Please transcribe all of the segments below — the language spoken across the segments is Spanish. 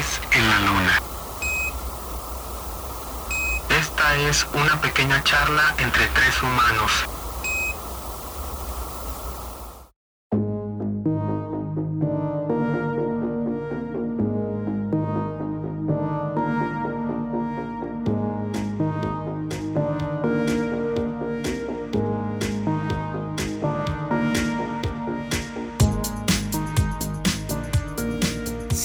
En la Luna. Esta es una pequeña charla entre tres humanos.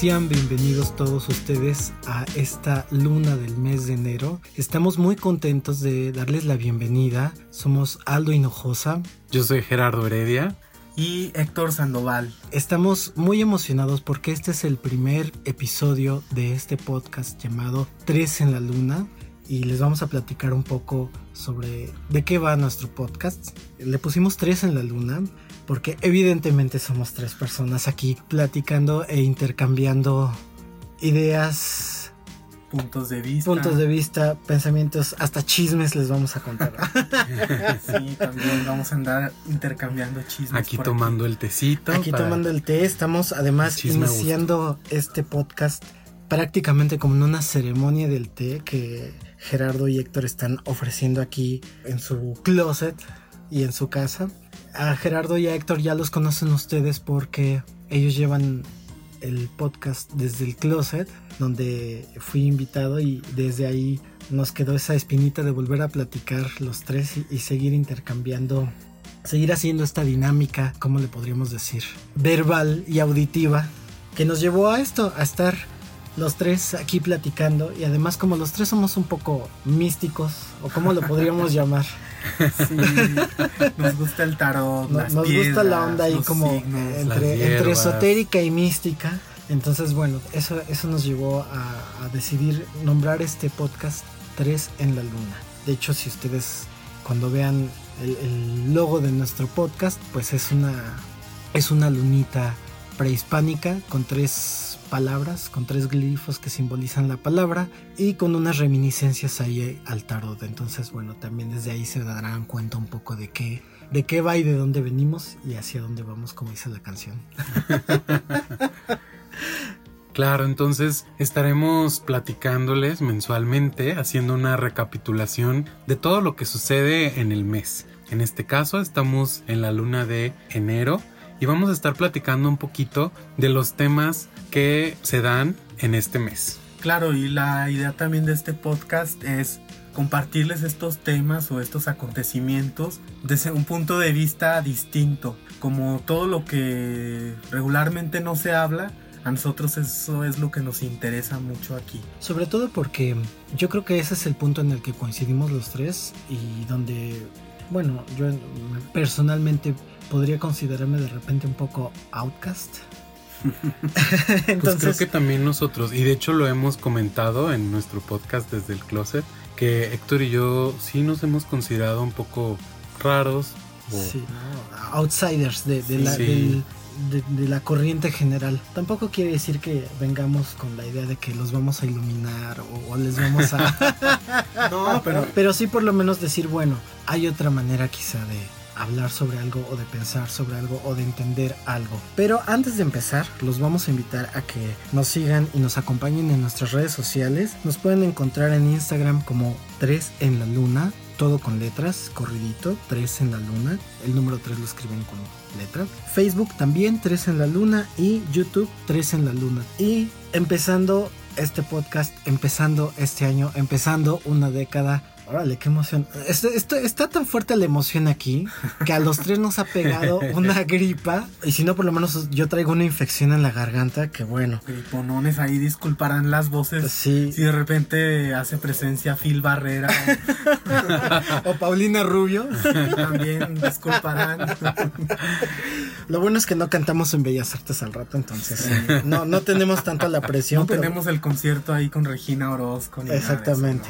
Sean bienvenidos todos ustedes a esta luna del mes de enero. Estamos muy contentos de darles la bienvenida. Somos Aldo Hinojosa. Yo soy Gerardo Heredia. Y Héctor Sandoval. Estamos muy emocionados porque este es el primer episodio de este podcast llamado Tres en la Luna y les vamos a platicar un poco sobre de qué va nuestro podcast. Le pusimos tres en la luna porque evidentemente somos tres personas aquí platicando e intercambiando ideas, puntos de vista, puntos de vista, pensamientos, hasta chismes les vamos a contar. sí, también vamos a andar intercambiando chismes. Aquí tomando el tecito. Aquí tomando el té, estamos además iniciando este podcast prácticamente como en una ceremonia del té que Gerardo y Héctor están ofreciendo aquí en su closet y en su casa a Gerardo y a Héctor ya los conocen ustedes porque ellos llevan el podcast desde el closet, donde fui invitado y desde ahí nos quedó esa espinita de volver a platicar los tres y, seguir intercambiando, seguir haciendo esta dinámica, ¿cómo le podríamos decir? Verbal y auditiva, que nos llevó a esto, a estar los tres aquí platicando y además como los tres somos un poco místicos o cómo lo podríamos llamar. Sí, nos gusta el tarot. nos, gusta la onda ahí como entre, esotérica y mística. Entonces, bueno, eso, eso nos llevó a, decidir nombrar este podcast Tres en la Luna. De hecho, si ustedes cuando vean el, el logo de nuestro podcast, pues es una, es una lunita prehispánica con tres palabras, con tres glifos que simbolizan la palabra y con unas reminiscencias ahí al tarot. Entonces, bueno, también desde ahí se darán cuenta un poco de qué, de qué va y de dónde venimos y hacia dónde vamos, como dice la canción. Claro, entonces estaremos platicándoles mensualmente, haciendo una recapitulación de todo lo que sucede en el mes. En este caso estamos en la luna de enero y vamos a estar platicando un poquito de los temas que se dan en este mes. Claro, y la idea también de este podcast es compartirles estos temas o estos acontecimientos desde un punto de vista distinto, como todo lo que regularmente no se habla, a nosotros eso es lo que nos interesa mucho aquí. Sobre todo porque yo creo que ese es el punto en el que coincidimos los tres y donde, bueno, yo personalmente podría considerarme de repente un poco outcast. Entonces, pues creo que también nosotros, y de hecho lo hemos comentado en nuestro podcast desde el closet, que Héctor y yo sí nos hemos considerado un poco raros. Sí, outsiders de, la, de, la corriente general. Tampoco quiere decir que vengamos con la idea de que los vamos a iluminar o, o les vamos a... no, pero... pero sí por lo menos decir, bueno, hay otra manera quizá de hablar sobre algo o de pensar sobre algo o de entender algo. Pero antes de empezar, los vamos a invitar a que nos sigan y nos acompañen en nuestras redes sociales. Nos pueden encontrar en Instagram como 3 en la luna, todo con letras, corridito, 3 en la luna. El número 3 lo escriben con letra. Facebook también 3 en la luna y YouTube 3 en la luna. Y empezando este podcast, empezando este año, empezando una década Órale, qué emoción. Esto, está tan fuerte la emoción aquí que a los tres nos ha pegado una gripa. Y si no, por lo menos yo traigo una infección en la garganta. Que bueno. Griponones, ahí disculparán las voces. Sí. Si de repente hace presencia Phil Barrera. o Paulina Rubio. también disculparán. Lo bueno es que no cantamos en Bellas Artes al rato, entonces no, no tenemos tanto la presión. No tenemos el concierto ahí con Regina Orozco. Exactamente.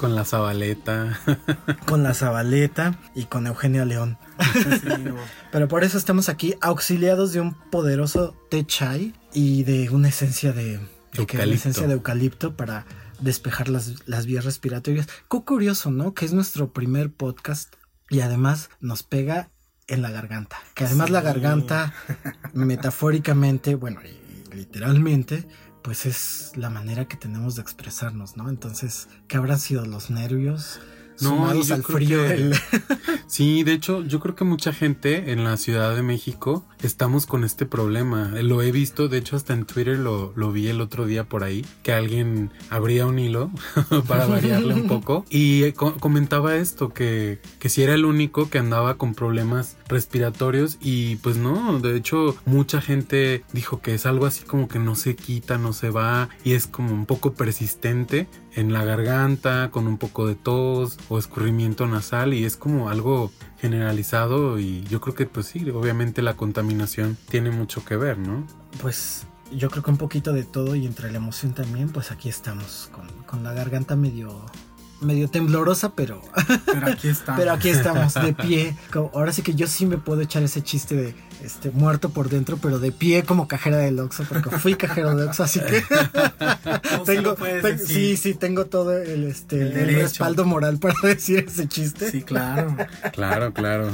Con la Zabaleta. con la Zabaleta y con Eugenio León. Pero por eso estamos aquí auxiliados de un poderoso té chai y de una esencia de, eucalipto. esencia de eucalipto para despejar las, las vías respiratorias. Qué curioso, ¿no? Que es nuestro primer podcast y además nos pega en la garganta. Que además la garganta, metafóricamente, bueno, y literalmente, pues es la manera que tenemos de expresarnos, ¿no? Entonces, ¿qué habrán sido los nervios? No, yo al creo frío que- del- Sí, de hecho, yo creo que mucha gente en la Ciudad de México estamos con este problema. Lo he visto, de hecho, hasta en Twitter lo, lo vi el otro día por ahí, que alguien abría un hilo para variarle un poco y co- comentaba esto, que, que si era el único que andaba con problemas respiratorios y pues no, de hecho, mucha gente dijo que es algo así como que no se quita, no se va y es como un poco persistente en la garganta, con un poco de tos o escurrimiento nasal y es como algo generalizado y yo creo que pues sí, obviamente la contaminación tiene mucho que ver, ¿no? Pues yo creo que un poquito de todo y entre la emoción también, pues aquí estamos con, con la garganta medio medio temblorosa, pero Pero aquí está. pero aquí estamos de pie. Como- ahora sí que yo sí me puedo echar ese chiste de este muerto por dentro, pero de pie como cajera del Oxxo, porque fui cajero de Oxxo, así que tengo sí, sí tengo todo el este El el respaldo moral para decir ese chiste. Sí, claro. Claro, claro.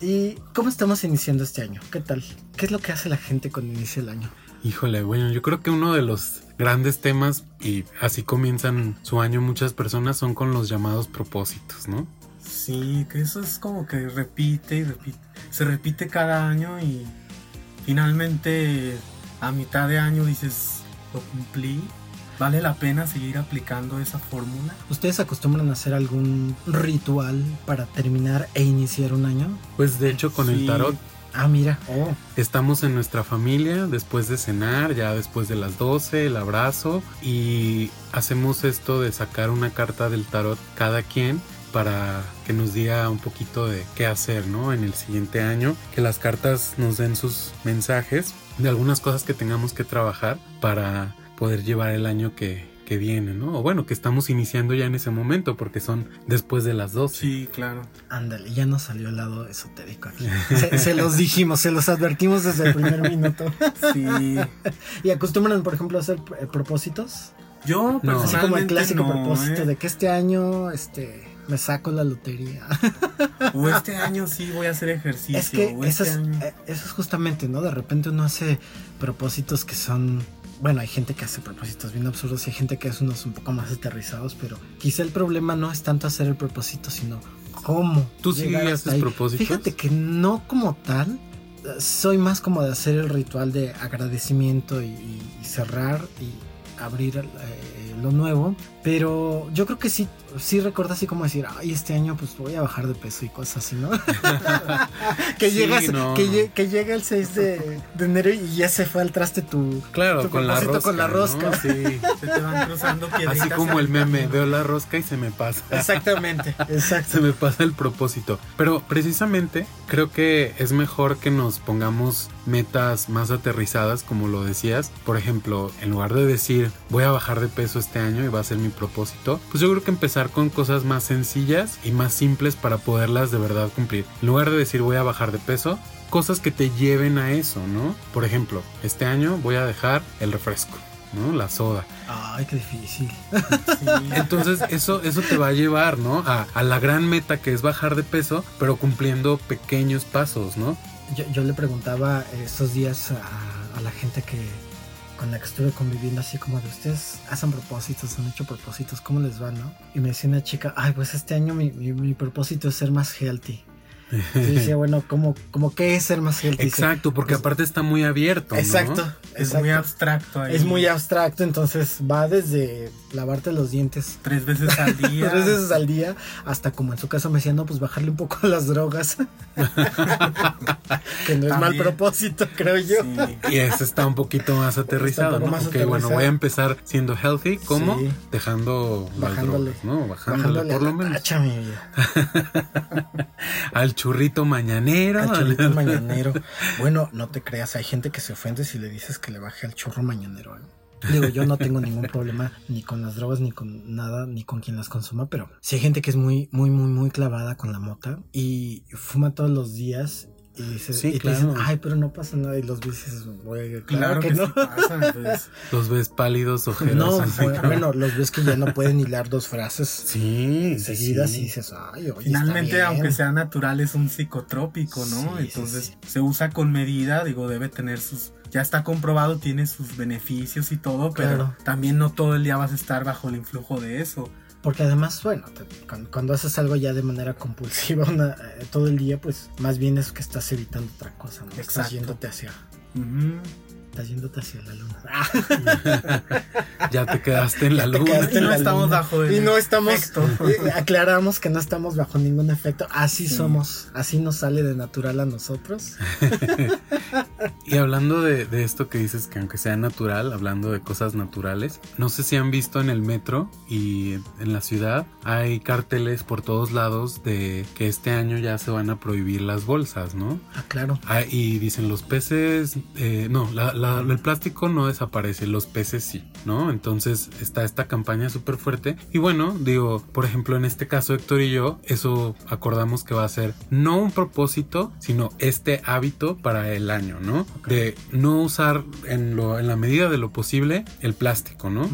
¿Y cómo estamos iniciando este año? ¿Qué tal? ¿Qué es lo que hace la gente cuando inicia el año? Híjole, bueno, yo creo que uno de los grandes temas, y así comienzan su año muchas personas, son con los llamados propósitos, ¿no? Sí, que eso es como que repite y repite. Se repite cada año y finalmente a mitad de año dices, lo cumplí. ¿Vale la pena seguir aplicando esa fórmula? ¿Ustedes acostumbran a hacer algún ritual para terminar e iniciar un año? Pues de hecho con el tarot Ah, mira. Oh, Estamos en nuestra familia después de cenar, ya después de las 12, el abrazo y hacemos esto de sacar una carta del tarot cada quien para que nos diga un poquito de qué hacer, ¿no? En el siguiente año, que las cartas nos den sus mensajes de algunas cosas que tengamos que trabajar para poder llevar el año que, que viene, ¿no? O bueno, que estamos iniciando ya en ese momento porque son después de las 12. Sí, claro. ándale, ya nos salió el lado esotérico aquí. Se, se los dijimos, se los advertimos desde el primer minuto. Sí. ¿Y acostumbran, por ejemplo, a hacer eh, propósitos? Yo No. Así como el clásico no, propósito ¿eh? de que este año este, me saco la lotería. O este año sí voy a hacer ejercicio. es que o eso este es, año- eh, eso es justamente, ¿no? De repente uno hace propósitos que son... Bueno, hay gente que hace propósitos bien absurdos y hay gente que hace unos un poco más aterrizados, pero quizá el problema no es tanto hacer el propósito, sino cómo. ¿Tú sí haces propósitos? Fíjate que no como tal, soy más como de hacer el ritual de agradecimiento y cerrar y abrir eh, lo nuevo, pero yo creo que sí, sí recuerdo así como decir, ay, este año pues voy a bajar de peso y cosas así, ¿no? que, Sí, llegas, no. que, lle- que llega el 6 de, de enero y ya se fue al traste tu... Claro, Tu con la propósito rosca. con la ¿no? rosca. Sí. Se te van cruzando piedritas. Así como el meme, camino. veo la rosca y se me pasa. Exactamente, Se exacto. me pasa el propósito. Pero precisamente creo que es mejor que nos pongamos metas más aterrizadas, como lo decías. Por ejemplo, en lugar de decir voy a bajar de peso este año y va a ser mi propósito, pues yo creo que empezar con cosas más sencillas y más simples para poderlas de verdad cumplir. En lugar de decir voy a bajar de peso, cosas que te lleven a eso, ¿no? Por ejemplo, este año voy a dejar el refresco. ¿no? La soda. Ay, qué difícil. Sí. Entonces eso, eso te va a llevar, ¿no? A, a la gran meta que es bajar de peso, pero cumpliendo pequeños pasos, ¿no? Yo, yo le preguntaba estos días a, a la gente que con la que estuve conviviendo así como de ustedes hacen propósitos, han hecho propósitos, ¿cómo les va, no? Y me decía una chica, ay, pues este año mi, mi, mi propósito es ser más healthy. Y decía, bueno, ¿cómo, cómo qué es ser más healthy? Exacto, porque pues- aparte está muy abierto. ¿no? Exacto, Es exacto. muy abstracto ahí. Es muy abstracto, entonces va desde lavarte los dientes Tres veces al día. tres veces al día, hasta como en su caso me decía, no, pues bajarle un poco a las drogas. Que no es mal propósito, creo yo. Sí. Y ese está un poquito más aterrizado, ¿no? más ok, bueno, voy a empezar siendo healthy, ¿cómo? Sí. Dejando las Bajándole. drogas, ¿no? Bajándole, Bajándole por lo menos. tacha, mi vida. Al churrito mañanero. Al churrito mañanero. Bueno, no te creas, hay gente que se ofende si le dices que le baje al churro mañanero. ¿eh? Digo, yo no tengo ningún problema ni con las drogas, ni con nada, ni con quien las consuma, pero sí hay gente que es muy, muy, muy, muy clavada con la mota y fuma todos los días y, dice, Sí, y te claro. dicen, ay, pero no pasa nada. Y los dices, güey, Claro claro, que, que, no. sí pasa, pues. Los ves pálidos, ojeros. No, los ves que ya no pueden hilar dos frases Sí, seguidas sí. y dices, ay, oye, Finalmente, está bien". aunque sea natural, es un psicotrópico, ¿no? Sí, sí, Entonces sí. se usa con medida, digo, debe tener sus ya está comprobado, tiene sus beneficios y todo, pero Claro. también no todo el día vas a estar bajo el influjo de eso. Porque además, bueno, te- cuando, cuando haces algo ya de manera compulsiva una- eh, todo el día, pues más bien es que estás evitando otra cosa, ¿no? Estás Exacto. yéndote hacia. Estás yéndote hacia la luna. Ya te quedaste en la luna. Y no estamos luna. bajo el Y no estamos, efecto. eh, aclaramos que no estamos bajo ningún efecto, así Sí. somos, así nos sale de natural a nosotros. Y hablando de, de esto que dices que aunque sea natural, hablando de cosas naturales, no sé si han visto en el metro y en la ciudad hay carteles por todos lados de que este año ya se van a prohibir las bolsas, ¿no? Ah, claro. Ah, y dicen los peces, eh, no, la- la- el plástico no desaparece, los peces sí, ¿no? Entonces está esta campaña súper fuerte. Y bueno, digo, por ejemplo, en este caso Héctor y yo, eso acordamos que va a ser no un propósito, sino este hábito para el año, ¿no? De no usar en, lo, en la medida de lo posible el plástico, ¿no?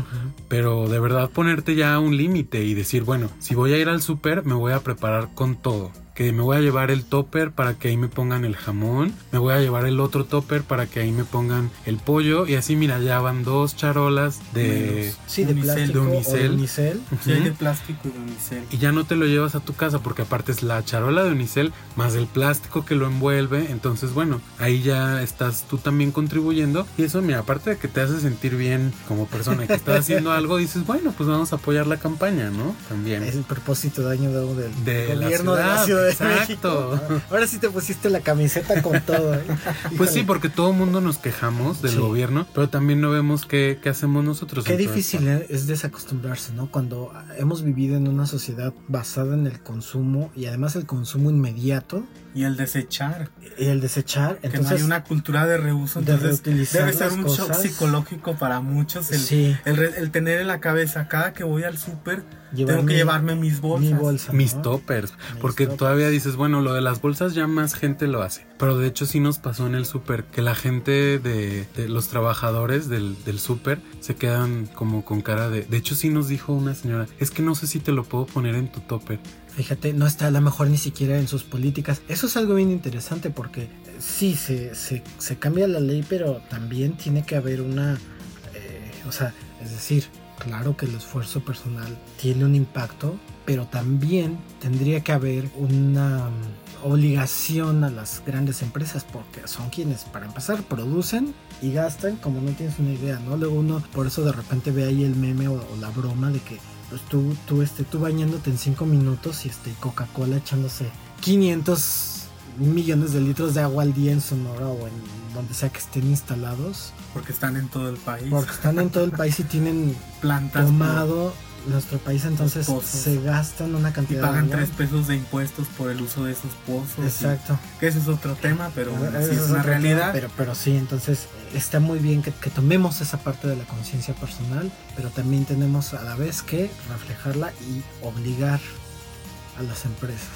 Pero de verdad ponerte ya un límite y decir, bueno, si voy a ir al súper, me voy a preparar con todo. Que me voy a llevar el topper para que ahí me pongan el jamón. Me voy a llevar el otro topper para que ahí me pongan el pollo. Y así, mira, ya van dos charolas de... Sí, de Unicel, plástico de o de unicel. unicel. Sí, de plástico y de unicel. Y ya no te lo llevas a tu casa porque aparte es la charola de unicel más el plástico que lo envuelve. Entonces, bueno, ahí ya estás tú también contribuyendo. Y eso, mira, aparte de que te hace sentir bien como persona y que estás haciendo algo, dices, bueno, pues vamos a apoyar la campaña, ¿no? También. Es el propósito de año del De la gobierno de la Ciudad de exacto. México. Ahora sí te pusiste la camiseta con todo. ¿eh? Pues sí, porque todo el mundo nos quejamos del Sí. gobierno, pero también no vemos qué, qué hacemos nosotros. Qué difícil es desacostumbrarse, ¿no? Cuando hemos vivido en una sociedad basada en el consumo y además el consumo inmediato Y el desechar. y el desechar, Que no entonces hay una cultura de reuso. Entonces debe ser un shock psicológico para muchos. El, sí, el, tener en la cabeza, cada que voy al súper, llevar tengo que mi- llevarme mis bolsas. mi bolsa, Mis ¿no? toppers, Mis porque toppers. todavía dices, bueno, lo de las bolsas ya más gente lo hace, pero de hecho sí nos pasó en el súper, que la gente de, de los trabajadores del, del súper se quedan como con cara de... De hecho sí nos dijo una señora, es que no sé si te lo puedo poner en tu topper. Fíjate, no está a lo mejor ni siquiera en sus políticas. Eso es algo bien interesante porque eh, sí, se, se, cambia la ley, pero también tiene que haber una... eh, o sea, es decir, claro que el esfuerzo personal tiene un impacto, pero también tendría que haber una mm, obligación a las grandes empresas porque son quienes, para empezar, producen y gastan como no tienes una idea, ¿no? Luego uno, por eso de repente ve ahí el meme o, o la broma de que pues tú, tú, este, tú bañándote en 5 minutos y este, Coca-Cola echándose 500 millones de litros de agua al día en Sonora o en donde sea que estén instalados, Porque están en todo el país. porque están en todo el país y tienen plantas. tomado nuestro país, entonces se gastan una Y cantidad pagan de agua. 3 pesos de impuestos por el uso de esos pozos. Exacto. y- que ese es otro tema, pero es es una tema, realidad. Pero, pero sí, entonces está muy bien que, que tomemos esa parte de la conciencia personal, pero también tenemos a la vez que reflejarla y obligar a las empresas.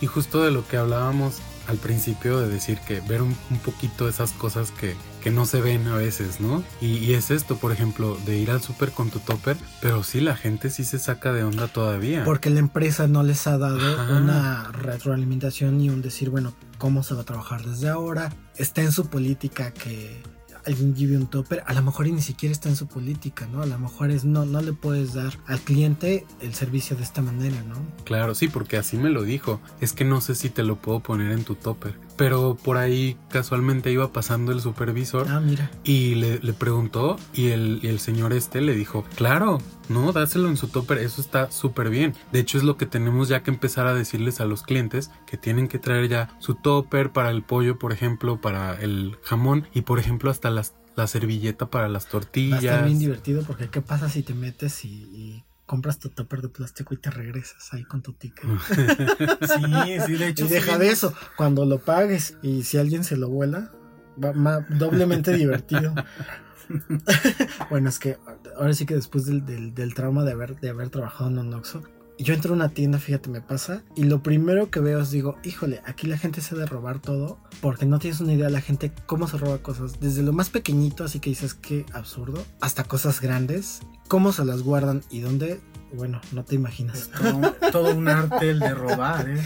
Y justo de lo que hablábamos al principio de decir que ver un, un poquito esas cosas que, que no se ven a veces, ¿no? Y, y es esto, por ejemplo, de ir al súper con tu topper, pero sí, la gente sí se saca de onda todavía. Porque la empresa no les ha dado Ajá. una retroalimentación y un decir, bueno, cómo se va a trabajar desde ahora. Está en su política que alguien lleve un topper. A lo mejor y ni siquiera está en su política, ¿no? A lo mejor es no, no le puedes dar al cliente el servicio de esta manera, ¿no? Claro, sí, porque así me lo dijo. Es que no sé si te lo puedo poner en tu topper. Pero por ahí casualmente iba pasando el supervisor Ah, mira. y le, le preguntó y el, y el señor este le dijo, claro, no, dáselo en su topper, eso está súper bien. De hecho es lo que tenemos ya que empezar a decirles a los clientes que tienen que traer ya su topper para el pollo, por ejemplo, para el jamón y por ejemplo hasta las, la servilleta para las Va a tortillas. estar bien divertido porque ¿qué pasa si te metes y, y compras tu topper de plástico y te regresas ahí con tu ticket? Sí, sí, de hecho. Y sí, deja de eso, cuando lo pagues y si alguien se lo vuela, va ma- doblemente divertido. bueno, es que ahora sí que después del, del- del trauma de haber, de haber trabajado en un Oxxo, yo entro a una tienda, fíjate, me pasa, y lo primero que veo es digo, híjole, aquí la gente se ha de robar todo, porque no tienes una idea la gente cómo se roba cosas, desde lo más pequeñito, así que dices qué absurdo, hasta cosas grandes, cómo se las guardan y dónde bueno, no te imaginas. Es todo, todo un arte el de robar, ¿eh?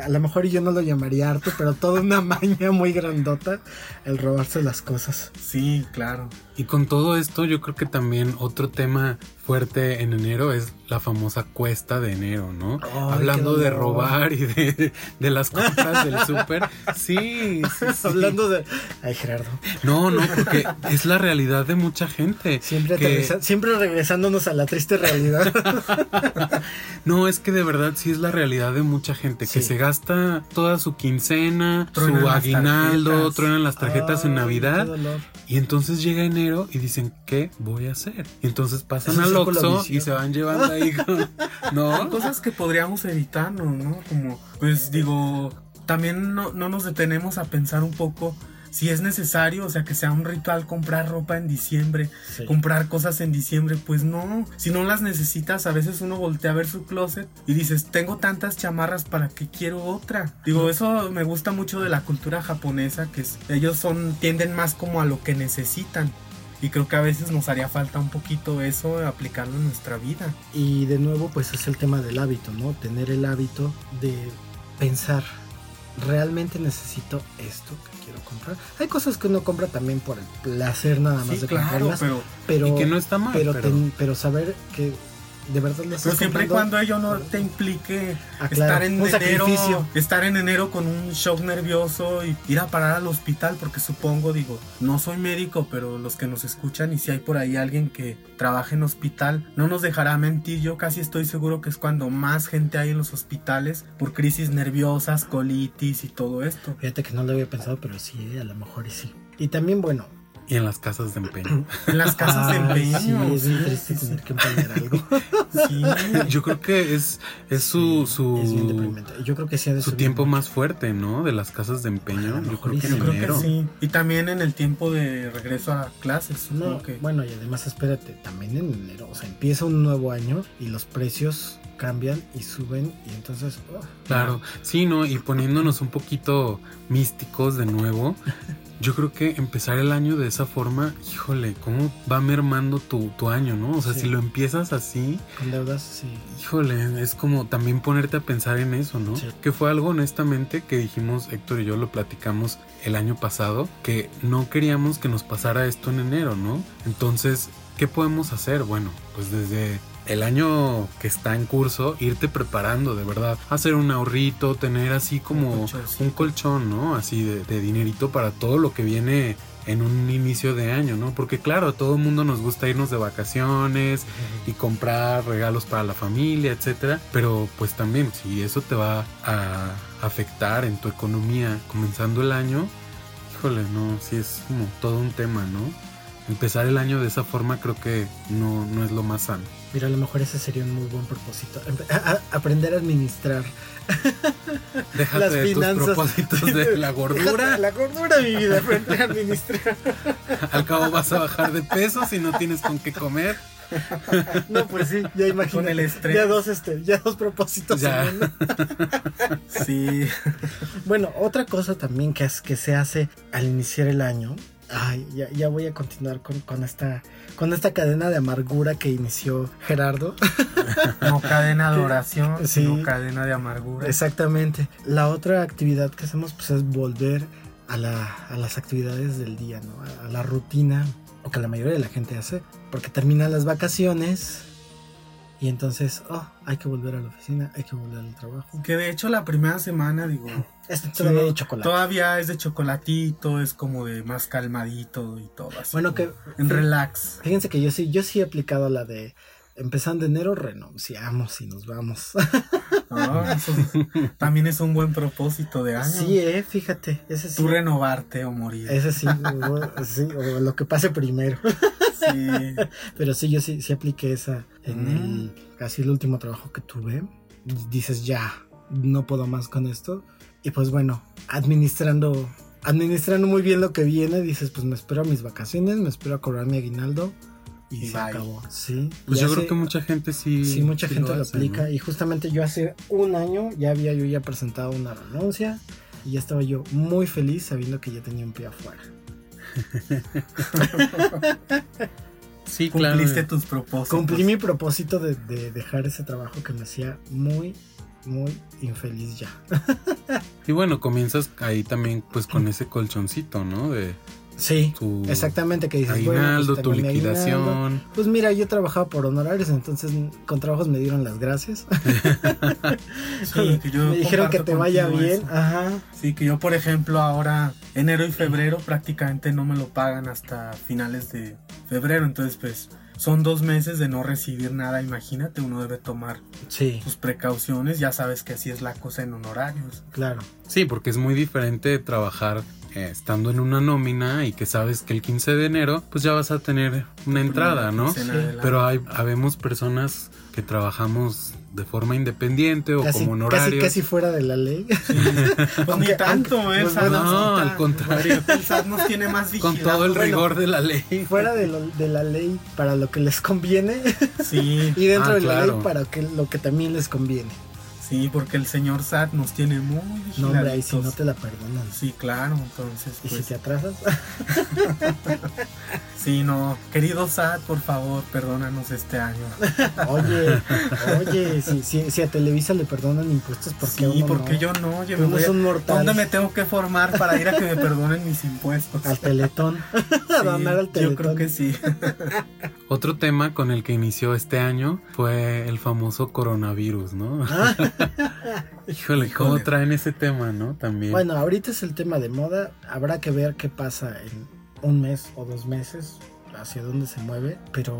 A lo mejor yo no lo llamaría arte, pero toda una maña muy grandota el robarse las cosas. Sí, claro. Y con todo esto, yo creo que también otro tema fuerte en enero es la famosa cuesta de enero, ¿no? Hablando de robar y de, de las compras del súper. Sí, sí, sí. Hablando de. Ay, Gerardo. No, no, porque es la realidad de mucha gente. Siempre, que- aterriza- siempre regresándonos a la triste realidad. No, es que de verdad sí es la realidad de mucha gente que se gasta toda su quincena, Truenan su aguinaldo, truenan las tarjetas en Navidad y entonces llega enero y dicen, ¿qué voy a hacer? Y entonces pasan un al círculo Oxxo y se van llevando ahí con- ¿No? cosas que podríamos evitarnos, ¿no? Como, pues digo, también no, no nos detenemos a pensar un poco si es necesario, o sea, que sea un ritual comprar ropa en diciembre, Sí. comprar cosas en diciembre, pues no, si no las necesitas, a veces uno voltea a ver su closet y dices, tengo tantas chamarras, ¿para qué quiero otra? Digo, eso me gusta mucho de la cultura japonesa, que es- ellos son, tienden más como a lo que necesitan. Y creo que a veces nos haría falta un poquito eso, aplicarlo en nuestra vida. Y de nuevo, pues es el tema del hábito, ¿no? Tener el hábito de pensar, ¿realmente necesito esto que quiero comprar? Hay cosas que uno compra también por el placer nada más Sí, de claro, comprarlas, pero, pero, Y que no está mal, pero, pero, ten- pero saber que de verdad lo pero siempre y cuando ello no te implique Ah, claro, estar en enero, sacrificio. estar en enero con un shock nervioso y ir a parar al hospital, porque supongo, digo, no soy médico, pero los que nos escuchan y si hay por ahí alguien que trabaja en hospital, no nos dejará mentir, yo casi estoy seguro que es cuando más gente hay en los hospitales por crisis nerviosas, colitis y todo esto. Fíjate que no lo había pensado, pero sí, eh, a lo mejor sí. Y también, bueno, y en las casas de empeño. En las casas de empeño. sí, es bien sí, triste sí, tener que empeñar algo. sí. Yo creo que es, es su, su, Es bien deprimente. Yo creo que sí ha de su tiempo mucho. más fuerte, ¿no? De las casas de A empeño. Yo creo que sí. en Yo creo que sí. Y también en el tiempo de regreso a clases, No, que. bueno, y además espérate, también en enero, o sea, empieza un nuevo año y los precios cambian y suben y entonces... oh, Claro, sí, ¿no? Y poniéndonos un poquito místicos de nuevo, yo creo que empezar el año de esa forma, híjole, ¿cómo va mermando tu, tu año, no? O sea, Sí. si lo empiezas así, con deudas, sí. híjole, es como también ponerte a pensar en eso, ¿no? Sí. Que fue algo honestamente que dijimos, Héctor y yo lo platicamos el año pasado, que no queríamos que nos pasara esto en enero, ¿no? Entonces, ¿qué podemos hacer? Bueno, pues desde el año que está en curso, irte preparando, de verdad, hacer un ahorrito, tener así como Un colchón, ¿no? Así de, de dinerito para todo lo que viene en un inicio de año, ¿no? Porque claro, a todo el mundo nos gusta irnos de vacaciones y comprar regalos para la familia, etcétera, pero pues también si eso te va a afectar en tu economía comenzando el año, híjole, no, sí es como todo un tema, ¿no? Empezar el año de esa forma creo que no, no es lo más sano. Mira, a lo mejor ese sería un muy buen propósito. Empe- a- a- aprender a administrar. Déjate Las de finanzas. tus propósitos de la gordura. La gordura, mi vida, aprender a administrar. Al cabo vas a bajar de peso si no tienes con qué comer. No, pues sí, ya imagino. Con el estrés. Ya dos, este, ya dos propósitos. Ya. Sí. Bueno, otra cosa también que, es, que se hace al iniciar el año. Ay, ya, ya voy a continuar con, con esta con esta cadena de amargura que inició Gerardo. No cadena de oración, Sí. sino cadena de amargura. Exactamente. La otra actividad que hacemos pues es volver a, la, a las actividades del día, ¿no? A, a la rutina, o que la mayoría de la gente hace, porque terminan las vacaciones y entonces, oh, hay que volver a la oficina, hay que volver al trabajo. Que de hecho la primera semana, digo, Este sí, todavía hay chocolate. todavía es de chocolatito, es como de más calmadito y todo así. Bueno, que En relax. fíjense que yo sí, yo sí he aplicado la de empezando enero renunciamos y nos vamos. Ah, eso es- también es un buen propósito de año. sí, eh, fíjate, ese sí. Tú renovarte o morir. Ese sí, o, sí, o lo que pase primero. Sí. Pero sí, yo sí, sí apliqué esa en Mm. el casi el último trabajo que tuve. Dices, ya, no puedo más con esto. Y pues bueno, administrando, administrando muy bien lo que viene, dices, pues me espero a mis vacaciones, me espero a cobrar mi aguinaldo y, Y se bye. acabó. Sí. Pues yo hace- creo que mucha gente sí. Sí, mucha sí gente lo, hace, aplica. ¿no? Y justamente yo hace un año ya había yo ya presentado una renuncia. Y ya estaba yo muy feliz sabiendo que ya tenía un pie afuera. Sí, claro. cumpliste tus propósitos. Cumplí mi propósito de, de dejar ese trabajo que me hacía muy, muy infeliz ya. Y bueno, comienzas ahí también pues con ese colchoncito, ¿no? De Sí, tu exactamente, que dices, aguinaldo, bueno, pues, tu aguinaldo. liquidación. Pues mira, yo trabajaba por honorarios, entonces con trabajos me dieron las gracias. Sí, que yo me dijeron que te vaya bien. eso. Ajá. Sí, que yo por ejemplo ahora enero y febrero prácticamente no me lo pagan hasta finales de febrero, entonces pues son dos meses de no recibir nada, imagínate, uno debe tomar Sí, sus precauciones, ya sabes que así es la cosa en honorarios. claro. Sí, porque es muy diferente trabajar eh, estando en una nómina y que sabes que el 15 de enero pues ya vas a tener una entrada, ¿no? Sí. Pero hay habemos personas que trabajamos de forma independiente o Casi, como casi, honorarios. casi fuera de la ley. Pues Aunque- ni tanto, aunque- ¿eh? pues, no, al contrario. El SAT nos tiene más con todo el Bueno, rigor de la ley. fuera de, lo- de la ley para lo que les conviene Sí, y dentro Ah, de la ley para que, lo que también les conviene. Sí, porque el señor SAT nos tiene muy No, hombre, ahí si no vigiladitos. te la perdonan. Sí, claro, entonces Y si pues, te atrasas, sí, no, querido SAT, por favor, perdónanos este año. oye, oye, si, si, si a Televisa le perdonan impuestos, ¿por qué sí, uno porque no? yo no, yo me voy a- un mortal. ¿Dónde me tengo que formar para ir a que me perdonen mis impuestos? Al teletón. a Sí, donar al teletón. yo creo que sí. Otro tema con el que inició este año fue el famoso coronavirus, ¿no? Ah. Híjole, ¿cómo Híjole. traen ese tema, no? También. Bueno, ahorita es el tema de moda. Habrá que ver qué pasa en un mes o dos meses, hacia dónde se mueve, pero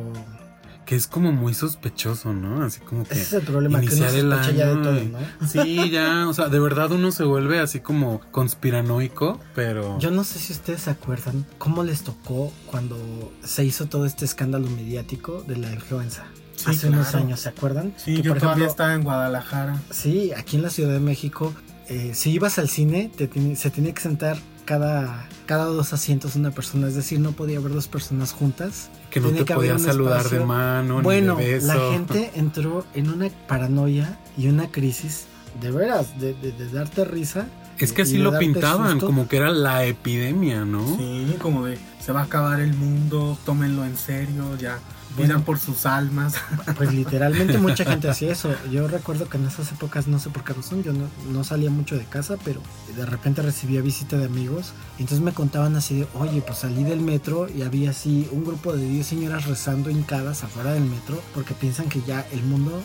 Que es como muy sospechoso, ¿no? Así como que... ese es el problema, que iniciar el sospecha ya de año todo, ¿no? Sí, ya, o sea, de verdad uno se vuelve así como conspiranoico, pero... Yo no sé si ustedes se acuerdan cómo les tocó cuando se hizo todo este escándalo mediático de la influenza. Sí, Hace unos años, ¿se acuerdan? Sí, Que, yo por todavía ejemplo, estaba en Guadalajara. Sí, aquí en la Ciudad de México, eh, si ibas al cine, te se tenía que sentar cada, cada dos asientos una persona, es decir, no podía haber dos personas juntas. que no tiene te un saludar espacio. de mano, bueno, ni de beso. la gente entró en una paranoia y una crisis, de veras, de, de- de darte risa. Es que así lo pintaban, susto. como que era la epidemia, ¿no? Sí, como de se va a acabar el mundo, tómenlo en serio, ya Bueno. pidan por sus almas. Pues literalmente mucha gente hacía eso. Yo recuerdo que en esas épocas, no sé por qué razón, yo no, no salía mucho de casa, pero de repente recibía visita de amigos. Y entonces me contaban así de, oye, pues salí del metro y había así un grupo de 10 señoras rezando hincadas afuera del metro porque piensan que ya el mundo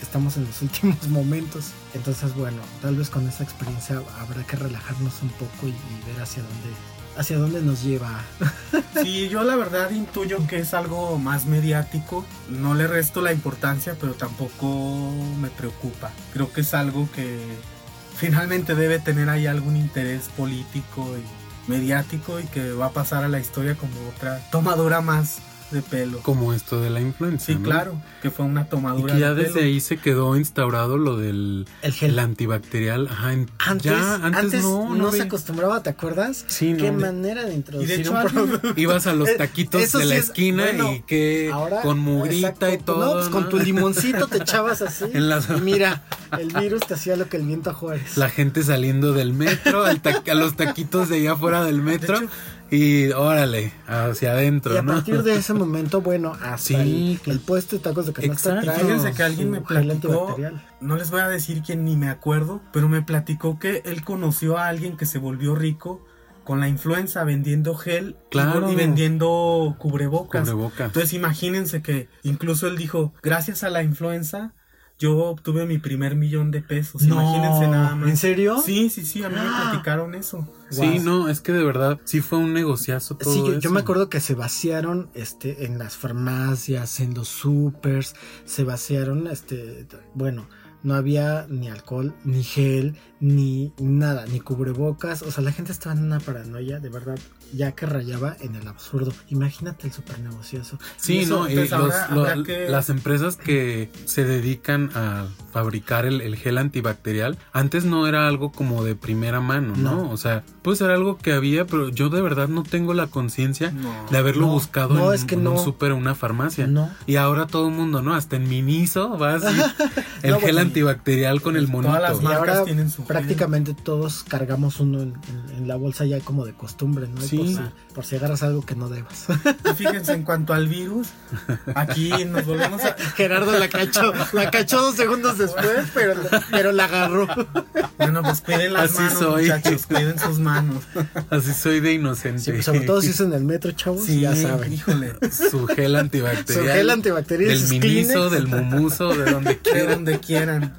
estamos en los últimos momentos. Entonces, bueno, tal vez con esa experiencia habrá que relajarnos un poco y, y ver hacia dónde, hacia dónde nos lleva. Sí, yo la verdad intuyo que es algo más mediático. No le resto la importancia, pero tampoco me preocupa. Creo que es algo que finalmente debe tener ahí algún interés político y mediático y que va a pasar a la historia como otra tomadura más de pelo. Como esto de la influenza. Sí, ¿no? claro, que fue una Y tomadura que ya de desde pelo. ahí se quedó instaurado lo del El gel. el antibacterial. Ajá, en- Antes, ya, antes, antes no, no, no se acostumbraba, ¿te acuerdas? Sí, Qué no. manera de introducir hecho, un alguien- producto. Ibas a los Eh, taquitos eso de sí la es- esquina bueno, y que Ahora, con mugrita exacto, y todo. No, pues con tu limoncito te echabas así. En las- Y mira, el virus te hacía lo que el viento a Juárez. La gente saliendo del metro, al ta- a los taquitos de allá afuera del metro. De hecho- y órale, hacia adentro, y a ¿no? partir de ese momento, bueno, hasta Sí, el, el puesto de tacos de canasta Exacto. trae Fíjense que alguien me platicó, no les voy a decir quién ni me acuerdo, pero me platicó que él conoció a alguien que se volvió rico con la influenza vendiendo gel y- Claro. y, vendiendo cubrebocas. Cubrebocas. Entonces imagínense que incluso él dijo, gracias a la influenza yo obtuve mi primer millón de pesos. Imagínense nada más. ¿En serio? Sí, sí, sí, a mí me platicaron eso. Sí, no, es que de verdad sí fue un negociazo todo Sí, yo, yo me acuerdo que se vaciaron este, en las farmacias, en los supers, se vaciaron, este, bueno, no había ni alcohol, ni gel, ni nada, ni cubrebocas, o sea, la gente estaba en una paranoia, de verdad, ya que rayaba en el absurdo. Imagínate el super negocioso. Sí, eso, no, y entonces, los- habrá- lo- habrá que- las empresas que se dedican a fabricar el, el gel antibacterial, antes no era algo como de primera mano, ¿no? No. O sea, pues era algo que había, pero yo de verdad no tengo la conciencia No. de haberlo No, buscado no, en, es que en no. un súper o una farmacia. No. Y ahora todo el mundo, ¿no? Hasta en Miniso va así el No, gel bueno, antibacterial con el monito. Todas las Y marcas ahora tienen su gel. prácticamente todos cargamos uno en, en- en la bolsa ya como de costumbre, ¿no? Sí, Sí. Por si agarras algo que no debas. Y fíjense, en cuanto al virus, aquí nos volvemos a. Gerardo la cachó, la cachó dos segundos después, pero, pero la agarró. Bueno, pues cuiden las Así manos, soy. muchachos, cuiden sus manos. Así soy de inocente. Sí, sobre todo si es en el metro, chavos, Sí, ya saben. híjole. Su gel antibacterial. Su gel antibacterial, Del miniso, Kleenex. del mumuso, de donde De quieran. donde quieran.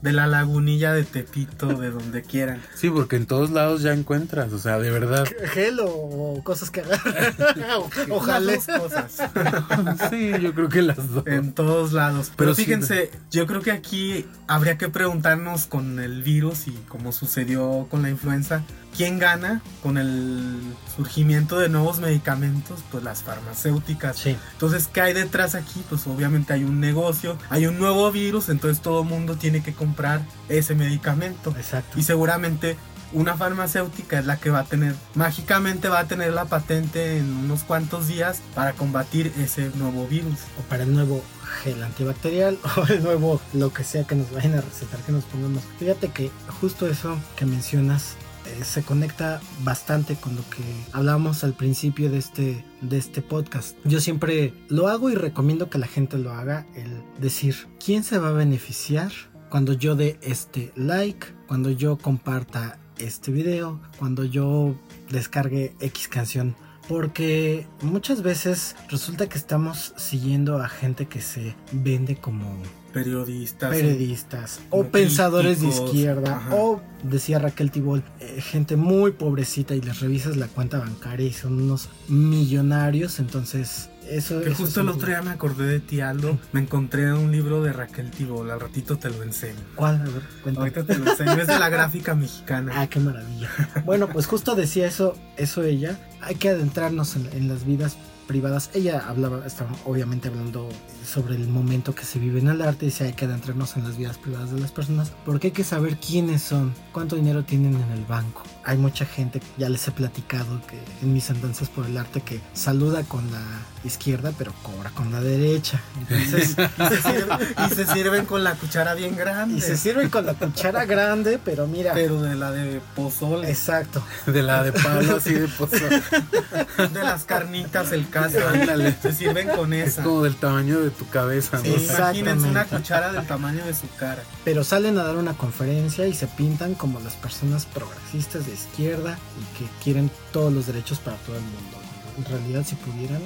De la lagunilla de Tepito, de donde quieran. Sí, porque en todos lados ya encuentras, o sea, de verdad. Gel o, cosas que agarran. O- Ojalá. Las dos cosas. Sí, yo creo que las dos. En todos lados. Pero, Pero sí, fíjense, yo creo que aquí habría que preguntarnos con el virus y como sucedió con la influenza, ¿quién gana con el surgimiento de nuevos medicamentos? Pues las farmacéuticas. Sí, Entonces, ¿qué hay detrás aquí? Pues obviamente hay un negocio, hay un nuevo virus, entonces todo el mundo tiene que comprar ese medicamento. exacto. Y seguramente una farmacéutica es la que va a tener, mágicamente va a tener la patente en unos cuantos días para combatir ese nuevo virus. O para el nuevo gel antibacterial o el nuevo lo que sea que nos vayan a recetar que nos pongamos. Fíjate que justo eso que mencionas eh, se conecta bastante con lo que hablábamos al principio de este, de este podcast. Yo siempre lo hago y recomiendo que la gente lo haga, el decir, ¿quién se va a beneficiar cuando yo dé este like, cuando yo comparta este video, cuando yo descargue X canción? Porque muchas veces resulta que estamos siguiendo a gente que se vende como Periodistas. periodistas o pensadores de izquierda ajá. o decía Raquel Tibol eh, gente muy pobrecita y les revisas la cuenta bancaria y son unos millonarios entonces eso Que eso justo es el un- otro día me acordé de ti, Aldo. Me encontré un libro de Raquel Tibol. Al ratito te lo enseño. ¿Cuál? A ver, cuéntame. Ahorita te lo enseño. Es de la gráfica mexicana. Ah, qué maravilla. Bueno, pues justo decía eso, eso ella. Hay que adentrarnos en, en las vidas privadas. Ella hablaba, estaba obviamente hablando sobre el momento que se vive en el arte. Dice hay que adentrarnos en las vidas privadas de las personas. Porque hay que saber quiénes son, cuánto dinero tienen en el banco. Hay mucha gente, ya les he platicado que en mis andanzas por el arte que saluda con la izquierda pero cobra con la derecha. Entonces, Y se, sirve- y se sirven con la cuchara bien grande. y se sirven con la cuchara grande, pero mira. Pero de la de pozole. Exacto. De la de palo así de pozo. De las carnitas, el caso. Ándale. Se sirven con Es esa. como del tamaño de tu cabeza, ¿no? Imagínense una cuchara del tamaño de su cara. pero salen a dar una conferencia y se pintan como las personas progresistas de izquierda y que quieren todos los derechos para todo el mundo. En realidad, si pudieran,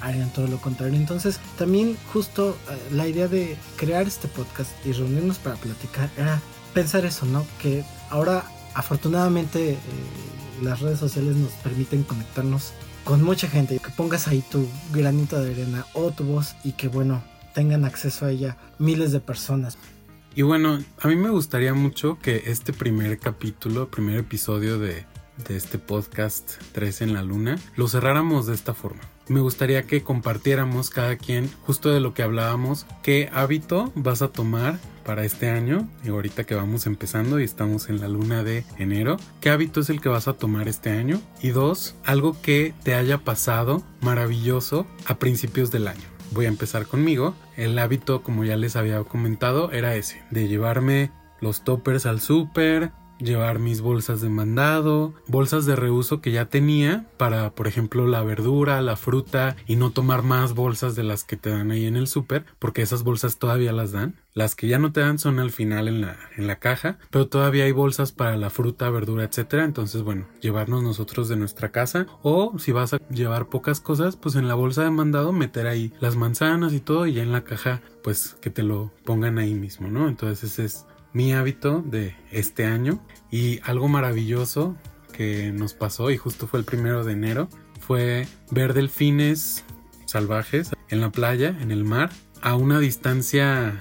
harían todo lo contrario. Entonces, también justo eh, la idea de crear este podcast y reunirnos para platicar era pensar eso, ¿no? Que ahora, afortunadamente, eh, las redes sociales nos permiten conectarnos con mucha gente. Que pongas ahí tu granito de arena o tu voz y que, bueno, tengan acceso a ella miles de personas. Y bueno, a mí me gustaría mucho que este primer capítulo, primer episodio de, de este podcast 3 en la luna, lo cerráramos de esta forma. Me gustaría que compartiéramos cada quien justo de lo que hablábamos, qué hábito vas a tomar para este año, y ahorita que vamos empezando y estamos en la luna de enero, qué hábito es el que vas a tomar este año, y dos, algo que te haya pasado maravilloso a principios del año. Voy a empezar conmigo. El hábito, como ya les había comentado, era ese, de llevarme los toppers al súper, llevar mis bolsas de mandado, bolsas de reuso que ya tenía para, por ejemplo, la verdura, la fruta y no tomar más bolsas de las que te dan ahí en el súper, porque esas bolsas todavía las dan. Las que ya no te dan son al final en la, en la caja, pero todavía hay bolsas para la fruta, verdura, etcétera. Entonces, bueno, llevarnos nosotros de nuestra casa o si vas a llevar pocas cosas, pues en la bolsa de mandado meter ahí las manzanas y todo y ya en la caja, pues que te lo pongan ahí mismo, ¿no? Entonces es mi hábito de este año y algo maravilloso que nos pasó y justo fue el primero de enero fue ver delfines salvajes en la playa, en el mar, a una distancia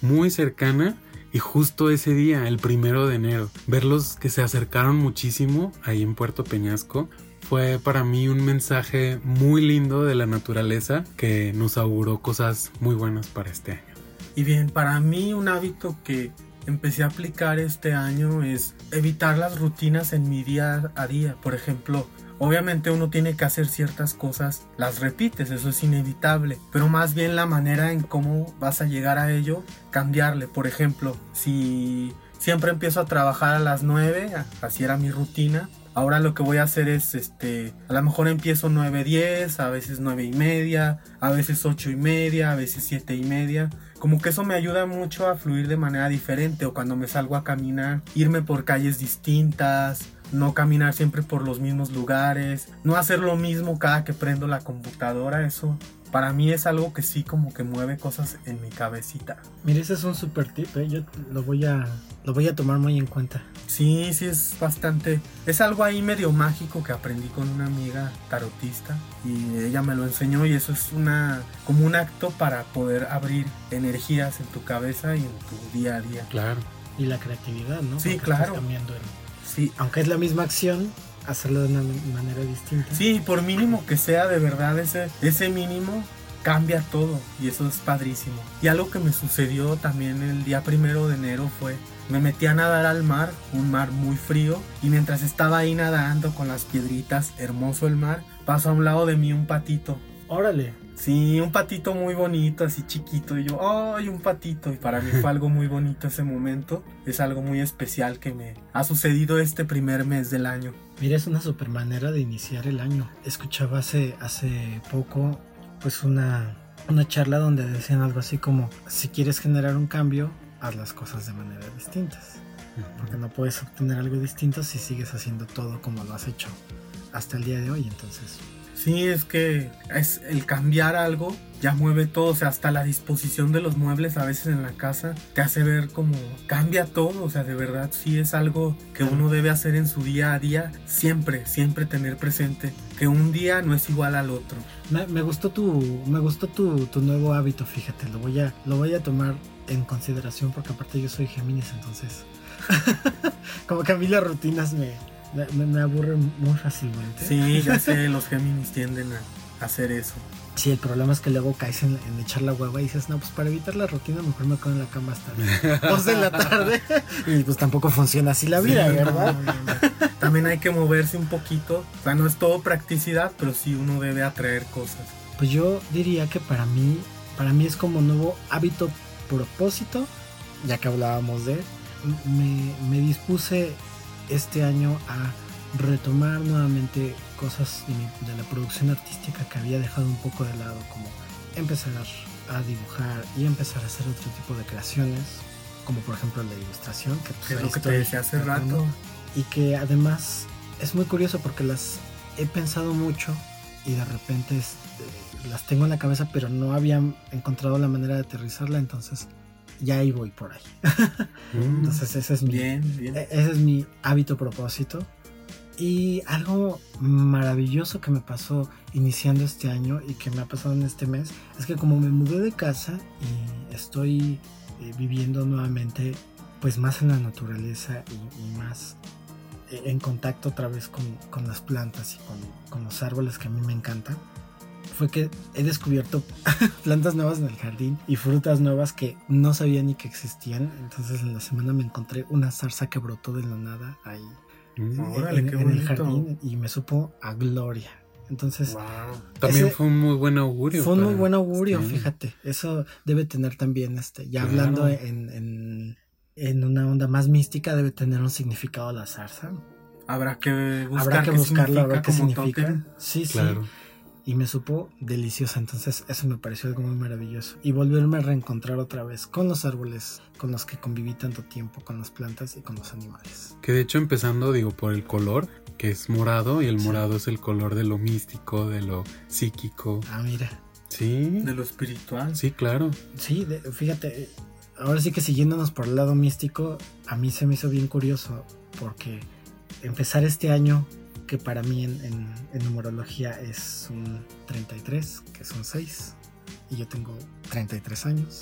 muy cercana y justo ese día, el primero de enero, verlos que se acercaron muchísimo ahí en Puerto Peñasco fue para mí un mensaje muy lindo de la naturaleza que nos auguró cosas muy buenas para este año. Y bien, para mí un hábito que empecé a aplicar este año es evitar las rutinas en mi día a día. Por ejemplo, obviamente uno tiene que hacer ciertas cosas, las repites, eso es inevitable, pero más bien la manera en cómo vas a llegar a ello, cambiarle. Por ejemplo, si siempre empiezo a trabajar a las 9, así era mi rutina. Ahora lo que voy a hacer es, este, a lo mejor empiezo 9.10, a veces 9 y media, a veces 8 y media, a veces 7 y media. Como que eso me ayuda mucho a fluir de manera diferente o cuando me salgo a caminar, irme por calles distintas, no caminar siempre por los mismos lugares, no hacer lo mismo cada que prendo la computadora, eso para mí es algo que sí como que mueve cosas en mi cabecita. Mire, ese es un super tip, ¿eh? yo lo voy a lo voy a tomar muy en cuenta. Sí, sí es bastante, es algo ahí medio mágico que aprendí con una amiga tarotista y ella me lo enseñó y eso es una como un acto para poder abrir energías en tu cabeza y en tu día a día. Claro. Y la creatividad, ¿no? Sí, Porque claro. estás cambiando el- Sí, aunque es la misma acción, hacerlo de una manera distinta. Sí, por mínimo que sea, de verdad, ese, ese mínimo cambia todo y eso es padrísimo. Y algo que me sucedió también el día primero de enero fue, me metí a nadar al mar, un mar muy frío, y mientras estaba ahí nadando con las piedritas, hermoso el mar, pasó a un lado de mí un patito. Órale. Sí, un patito muy bonito, así chiquito. Y yo, ¡ay, un patito! Y para mí fue algo muy bonito ese momento. Es algo muy especial que me ha sucedido este primer mes del año. Mira, es una super manera de iniciar el año. Escuchaba hace, hace poco pues una, una charla donde decían algo así como, si quieres generar un cambio, haz las cosas de manera distintas. Porque no puedes obtener algo distinto si sigues haciendo todo como lo has hecho hasta el día de hoy. Entonces, Sí, es que es el cambiar algo ya mueve todo, o sea, hasta la disposición de los muebles a veces en la casa te hace ver como cambia todo, o sea, de verdad sí es algo que uno debe hacer en su día a día, siempre, siempre tener presente que un día no es igual al otro. me, me gustó tu, me gustó tu, tu nuevo hábito, fíjate, lo voy a, lo voy a tomar en consideración porque aparte yo soy Géminis, entonces como que a mí las rutinas me, me, me aburren muy fácilmente. Sí, ya sé, los Géminis tienden a hacer eso. Sí, el problema es que luego caes en, en echar la hueva y dices, no, pues para evitar la rutina mejor me quedo en la cama hasta dos de la tarde. y pues tampoco funciona así la vida, Sí, ¿verdad? no, no, no. También hay que moverse un poquito, o sea, no es todo practicidad, pero sí uno debe atraer cosas. Pues yo diría que para mí, para mí es como nuevo hábito propósito, ya que hablábamos de me, me dispuse este año a retomar nuevamente cosas de, mi- de la producción artística que había dejado un poco de lado, como empezar a dibujar y empezar a hacer otro tipo de creaciones, como por ejemplo la ilustración, que, pues, es lo que te decía hace rato. y que además es muy curioso porque las he pensado mucho y de repente este, las tengo en la cabeza pero no había encontrado la manera de aterrizarla entonces ya ahí voy por ahí Mm. entonces ese es mi Bien, bien. e- ese es mi hábito propósito y algo maravilloso que me pasó iniciando este año y que me ha pasado en este mes es que como me mudé de casa y estoy eh, viviendo nuevamente pues más en la naturaleza y, y más eh, en contacto otra vez con, con las plantas y con, con los árboles que a mí me encantan fue que he descubierto plantas nuevas en el jardín y frutas nuevas que no sabía ni que existían. Entonces en la semana me encontré una zarza que brotó de la nada ahí Mm. Órale, en, qué en el jardín y me supo a gloria. Entonces Wow. También fue un muy buen augurio. fue un muy buen augurio, sí. fíjate. Eso debe tener también, este, ya Claro. hablando en, en, en una onda más mística, debe tener un significado la zarza. Habrá que buscar Habrá que qué buscarlo ver qué significa. Sí, sí. Y me supo deliciosa. Entonces eso me pareció algo muy maravilloso. Y volverme a reencontrar otra vez con los árboles con los que conviví tanto tiempo, con las plantas y con los animales. Que de hecho empezando, digo, por el color, que es morado, y el Sí. morado es el color de lo místico, de lo psíquico. Ah, mira. Sí, De lo espiritual. sí, claro. Sí, de- fíjate, ahora sí que siguiéndonos por el lado místico, a mí se me hizo bien curioso porque empezar este año, que para mí en, en- en numerología es un 33, que son 6, y yo tengo 33 años.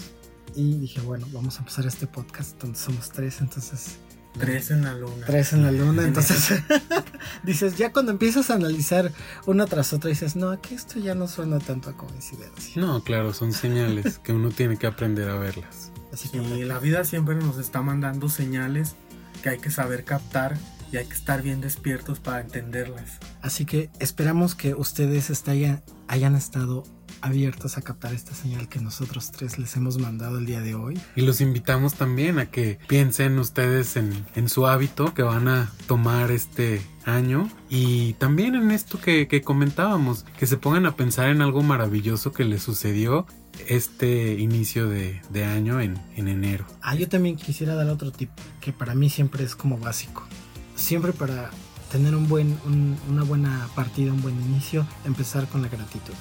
Y dije, bueno, vamos a empezar este podcast donde somos tres, entonces Tres en la luna. tres en la luna, entonces dices, ya cuando empiezas a analizar una tras otra, dices, no, aquí esto ya no suena tanto a coincidencia. No, claro, son señales que uno tiene que aprender a verlas. Así que Sí, la vida siempre nos está mandando señales que hay que saber captar y hay que estar bien despiertos para entenderlas. Así que esperamos que ustedes hayan, hayan estado abiertos a captar esta señal que nosotros tres les hemos mandado el día de hoy. Y los invitamos también a que piensen ustedes en, en su hábito que van a tomar este año y también en esto que, que, comentábamos, que se pongan a pensar en algo maravilloso que les sucedió este inicio de, de año en, en, enero. Ah, yo también quisiera dar otro tip que para mí siempre es como básico. Siempre para tener un buen, un, una buena partida, un buen inicio, empezar con la gratitud.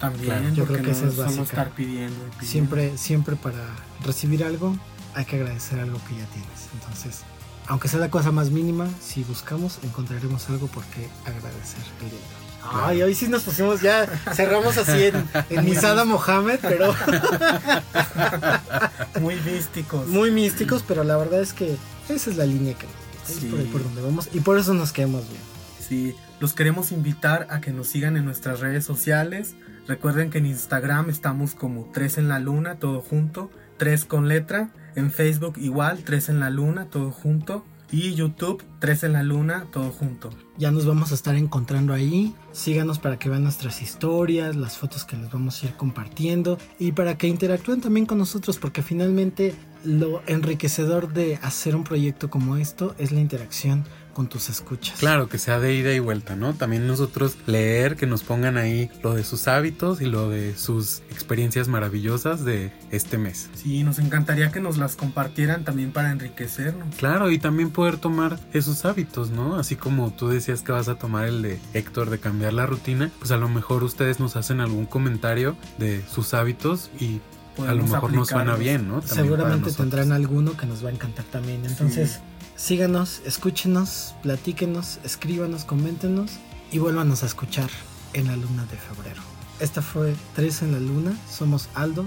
También, claro, yo creo que no eso es básico. Estar pidiendo, pidiendo. Siempre, siempre para recibir algo hay que agradecer algo que ya tienes. Entonces, aunque sea la cosa más mínima, si buscamos, encontraremos algo por qué agradecer el día de hoy. Ay, hoy sí nos pusimos ya, cerramos así en, en Misada Mohamed, pero... Muy místicos. Muy místicos, pero la verdad es que esa es la línea que sí. es por, por donde vamos y por eso nos quedamos bien. Sí, los queremos invitar a que nos sigan en nuestras redes sociales. Recuerden que en Instagram estamos como 3 en la luna, todo junto, 3 con letra. En Facebook igual, 3 en la luna, todo junto. Y YouTube, 3 en la luna, todo junto. Ya nos vamos a estar encontrando ahí. Síganos para que vean nuestras historias, las fotos que les vamos a ir compartiendo y para que interactúen también con nosotros porque finalmente lo enriquecedor de hacer un proyecto como esto es la interacción con tus escuchas. Claro, que sea de ida y vuelta, ¿no? También nosotros leer, que nos pongan ahí lo de sus hábitos y lo de sus experiencias maravillosas de este mes. Sí, nos encantaría que nos las compartieran también para enriquecernos. Claro, y también poder tomar esos hábitos, ¿no? Así como tú decías que vas a tomar el de Héctor de cambiar la rutina, pues a lo mejor ustedes nos hacen algún comentario de sus hábitos y a lo mejor no suena bien, ¿no? También Seguramente tendrán alguno que nos va a encantar también. Entonces, sí. síganos, escúchenos, platíquenos, escríbanos, coméntenos y vuélvanos a escuchar en la luna de febrero. Esta fue Tres en la Luna. Somos Aldo,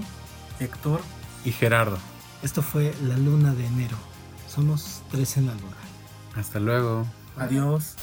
Héctor y Gerardo. Esto fue la luna de enero. Somos Tres en la Luna. Hasta luego. Adiós.